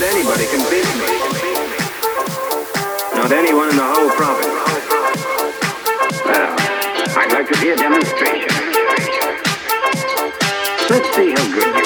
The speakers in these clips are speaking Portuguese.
that anybody can beat me. Not anyone in the whole province. Well, I'd like to see a demonstration. Let's see how good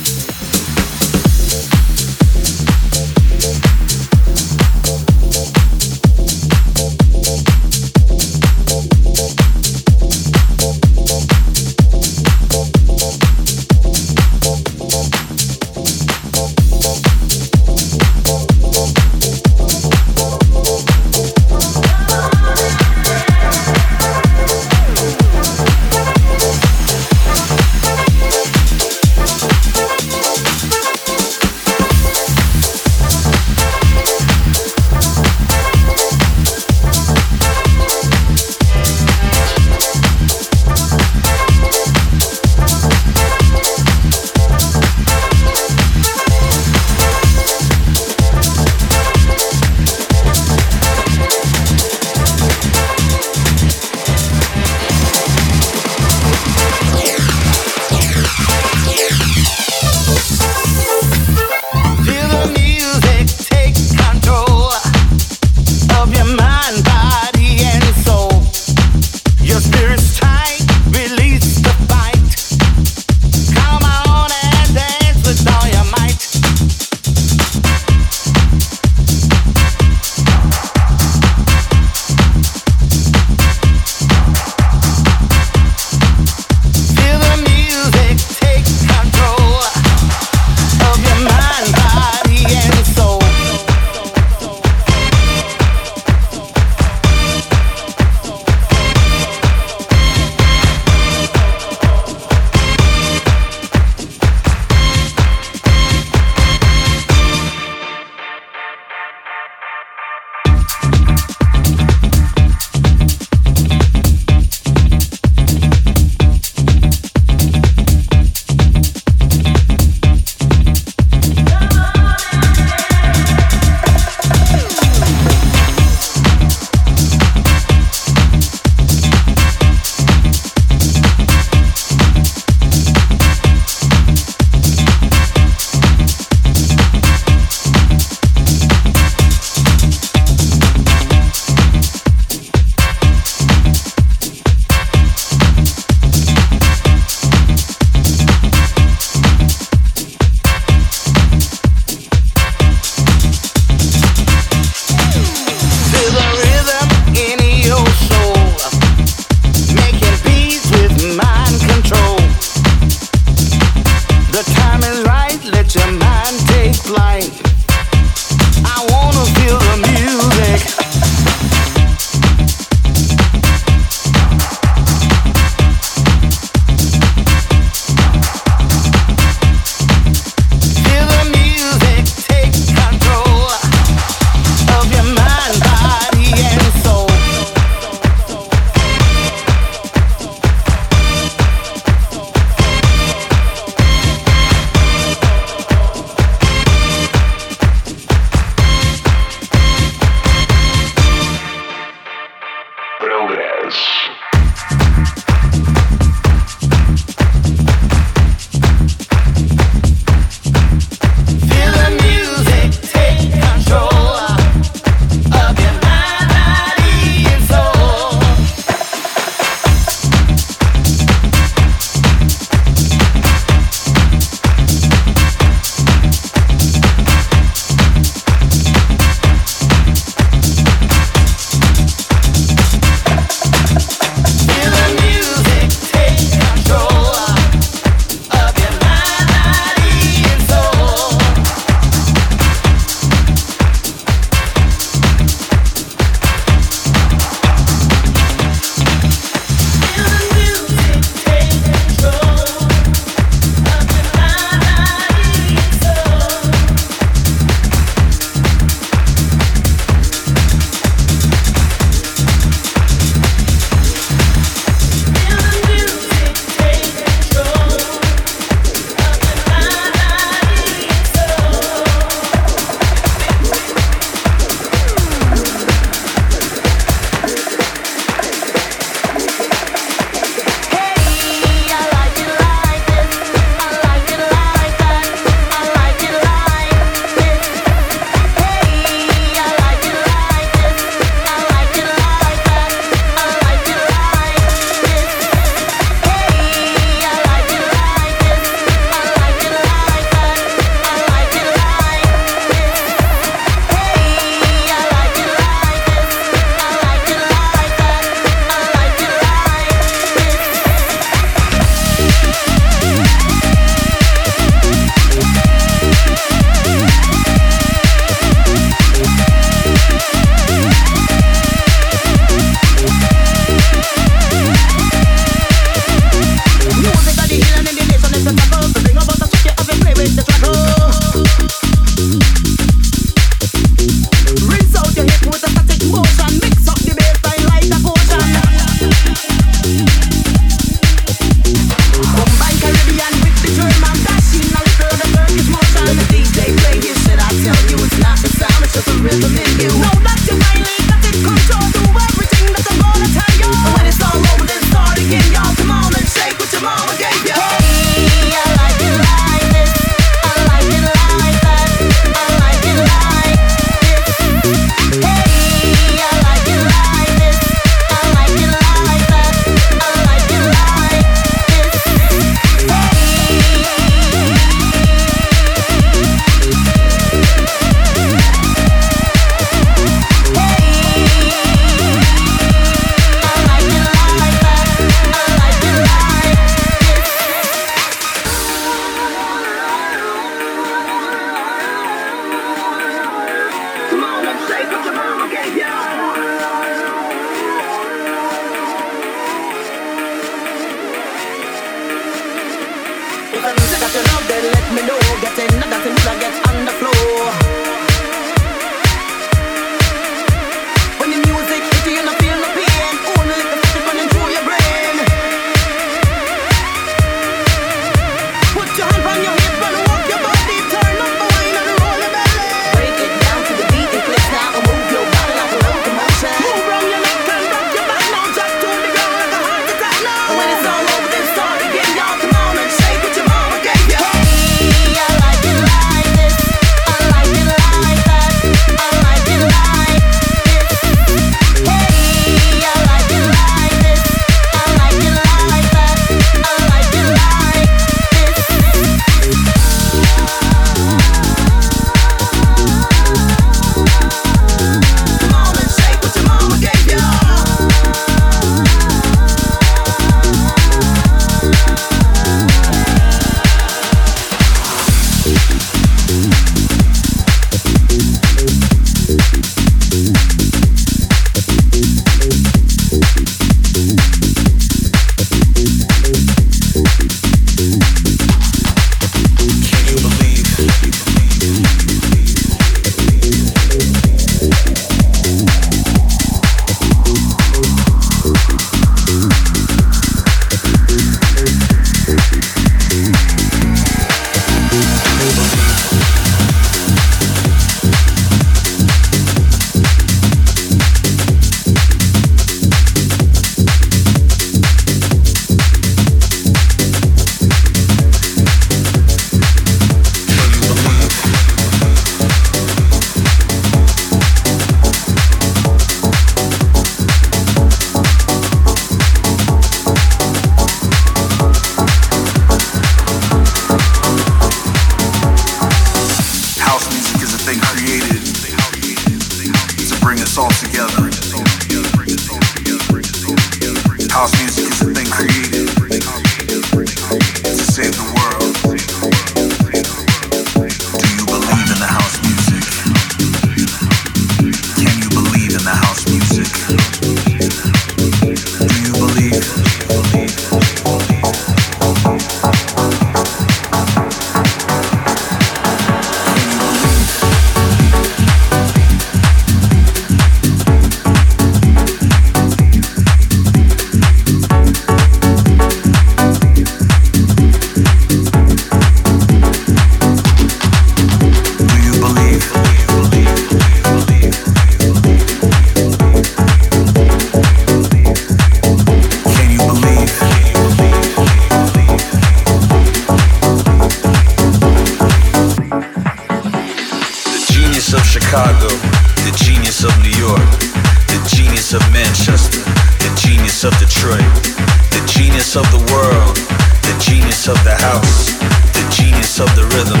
genius of the house, the genius of the rhythm.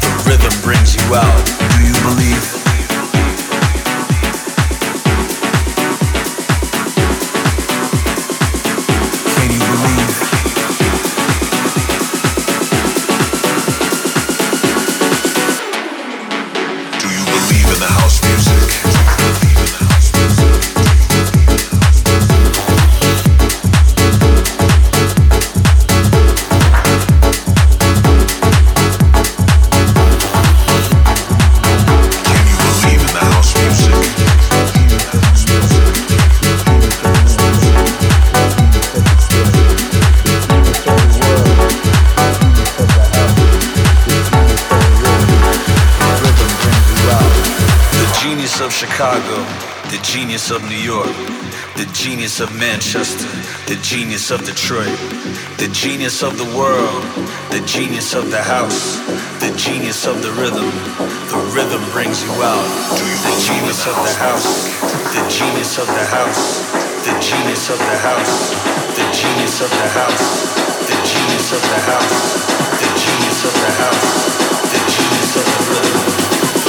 The rhythm brings you out. Do you believe? Manchester, the genius of just the genius of Detroit, the genius of the world, the genius of the house, the genius of the rhythm. The rhythm brings you out. The genius of the house, the genius of the house, the genius of the house, the genius of the house, the genius of the house, the genius of the house, the genius of the rhythm.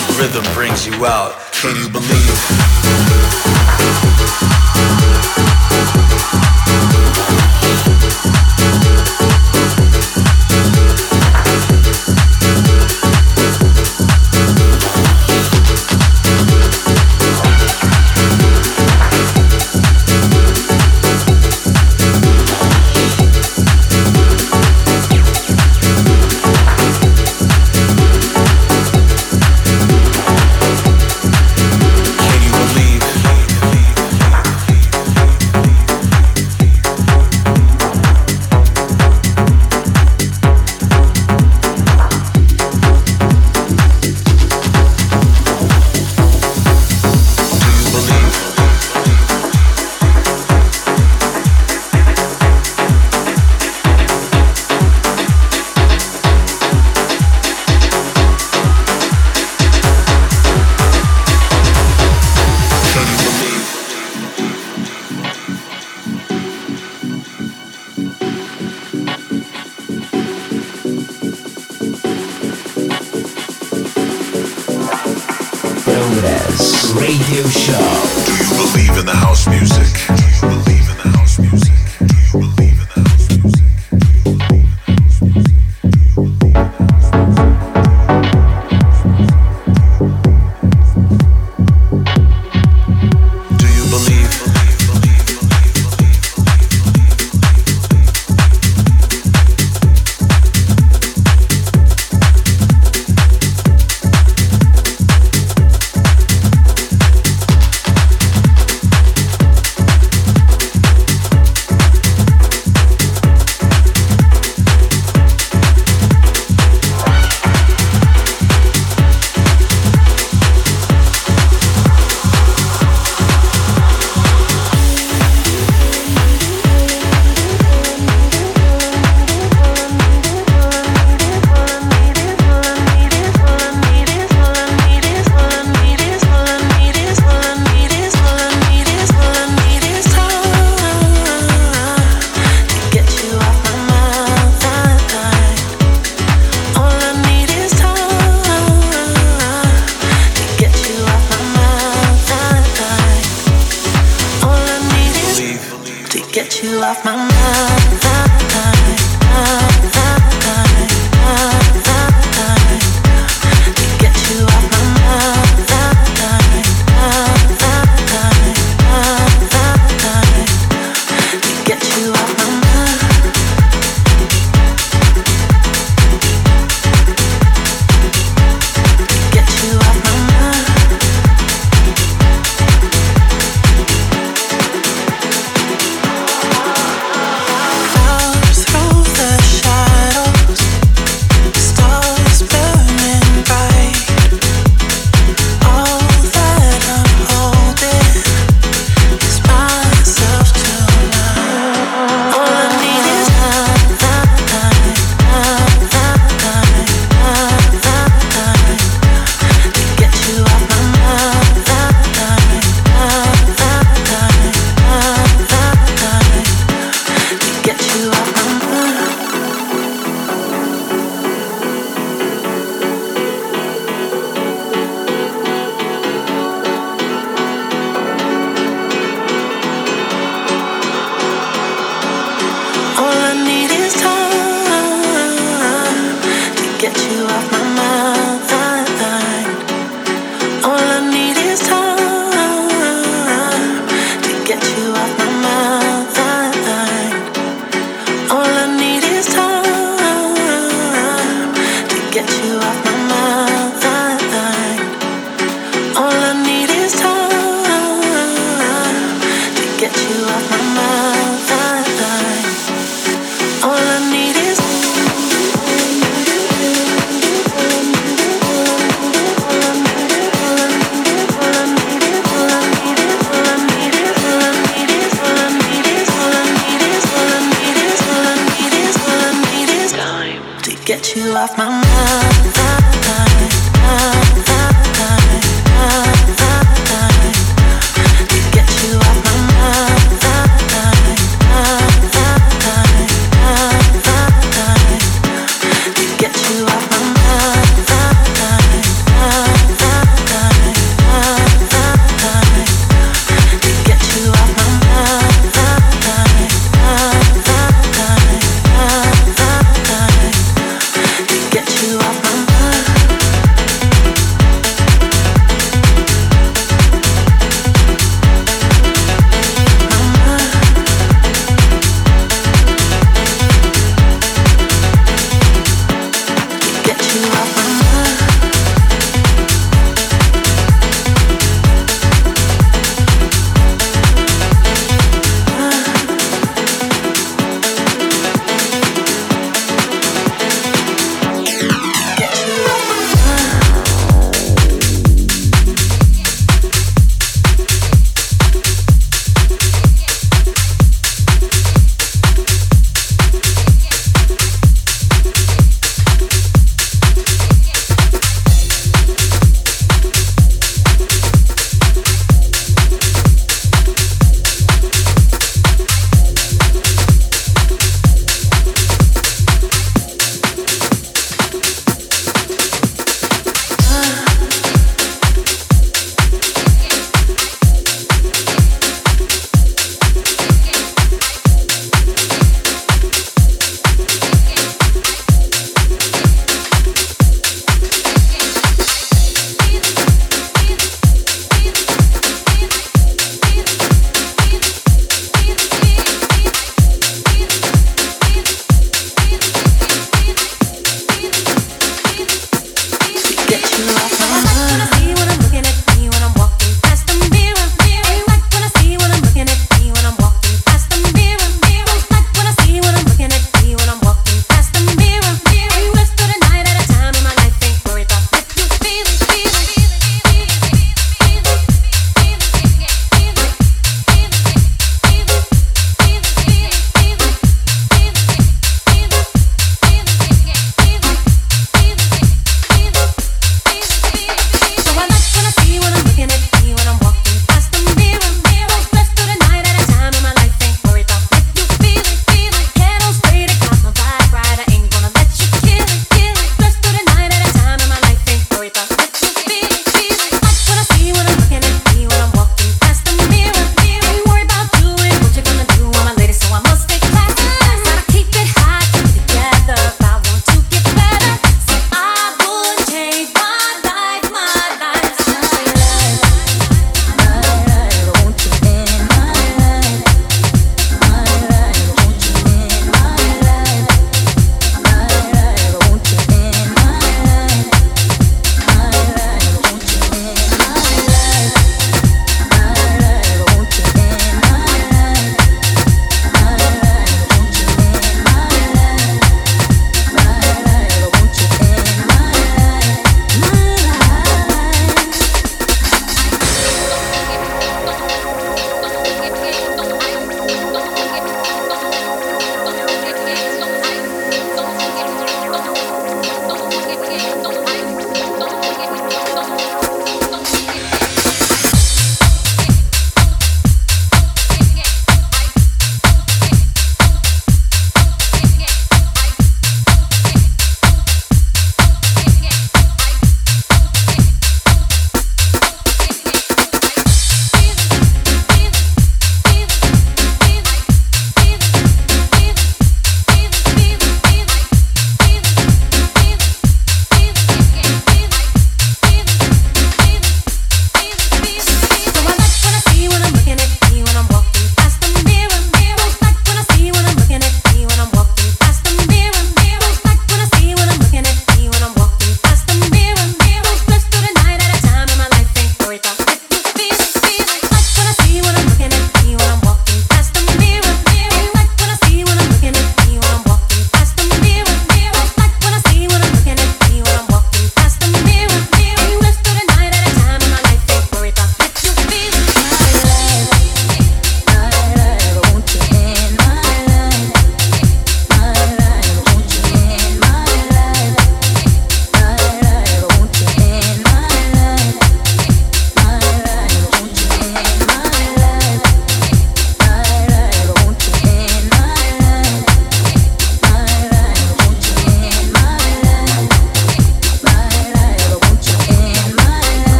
The rhythm brings you out. Can you believe? Off my mind.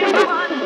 Come on.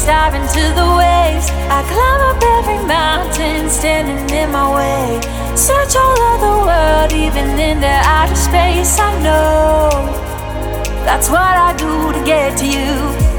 star into the waves. I climb up every mountain standing in my way. Search all over the world, even into outer space. I know that's what I do to get to you.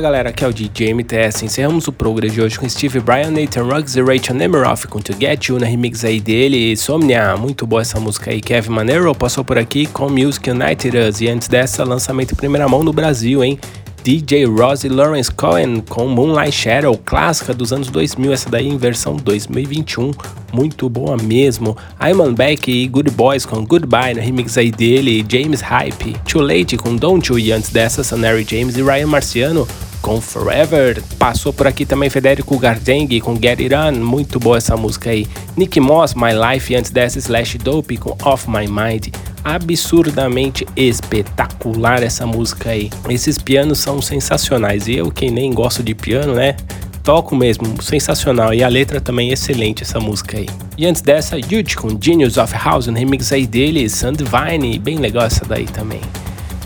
Fala galera, aqui é o DJ MTS. Encerramos o programa de hoje com Steve Bryan, Nathan Ruggs e Rachel Nemiroff com To Get You na remix aí dele. Somnia, muito boa essa música aí. Kevin Manero passou por aqui com Music United Us e antes dessa, lançamento em primeira mão no Brasil, hein? DJ Rosie Lawrence Cohen com Moonlight Shadow, clássica dos anos 2000, essa daí em versão 2021, muito boa mesmo. Iman Beck e Good Boys com Goodbye no remix aí dele, James Hype, Too Late com Don't You e antes dessa, Sanary James e Ryan Marciano com Forever. Passou por aqui também Federico Gardeng com Get It On, muito boa essa música aí. Nick Moss, My Life, antes dessa Slash Dope com Off My Mind absurdamente espetacular essa música aí. Esses pianos são sensacionais e eu que nem gosto de piano, né? Toco mesmo, sensacional. E a letra também excelente essa música aí. E antes dessa, Youth com Genius of House, um remix aí dele, Sandvine, bem legal essa daí também.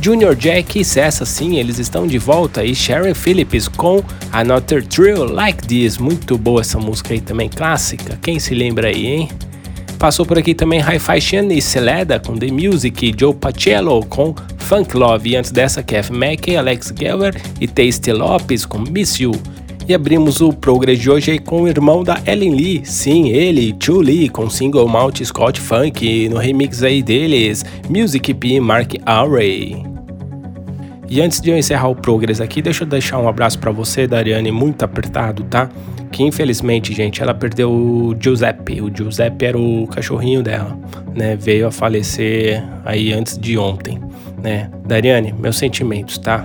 Junior Jack e Cessa, sim, eles estão de volta. E Sharon Phillips com Another Thrill Like This. Muito boa essa música aí também, clássica. Quem se lembra aí, hein? Passou por aqui também Hi-Fi Shan e Celeda com The Music, Joe Pacello com Funk Love e antes dessa Kev Mackey, Alex Geller e Tasty Lopes com Miss You. E abrimos o Progress de hoje com o irmão da Ellen Lee, sim, ele, Chu Lee, com single Mount Scott Funk, no remix aí deles, Music P Mark Array. E antes de eu encerrar o Progress aqui, deixa eu deixar um abraço para você, Dariane, muito apertado, tá? que infelizmente, gente, ela perdeu o Giuseppe. O Giuseppe era o cachorrinho dela, né? Veio a falecer aí antes de ontem, né? Dariane, meus sentimentos, tá?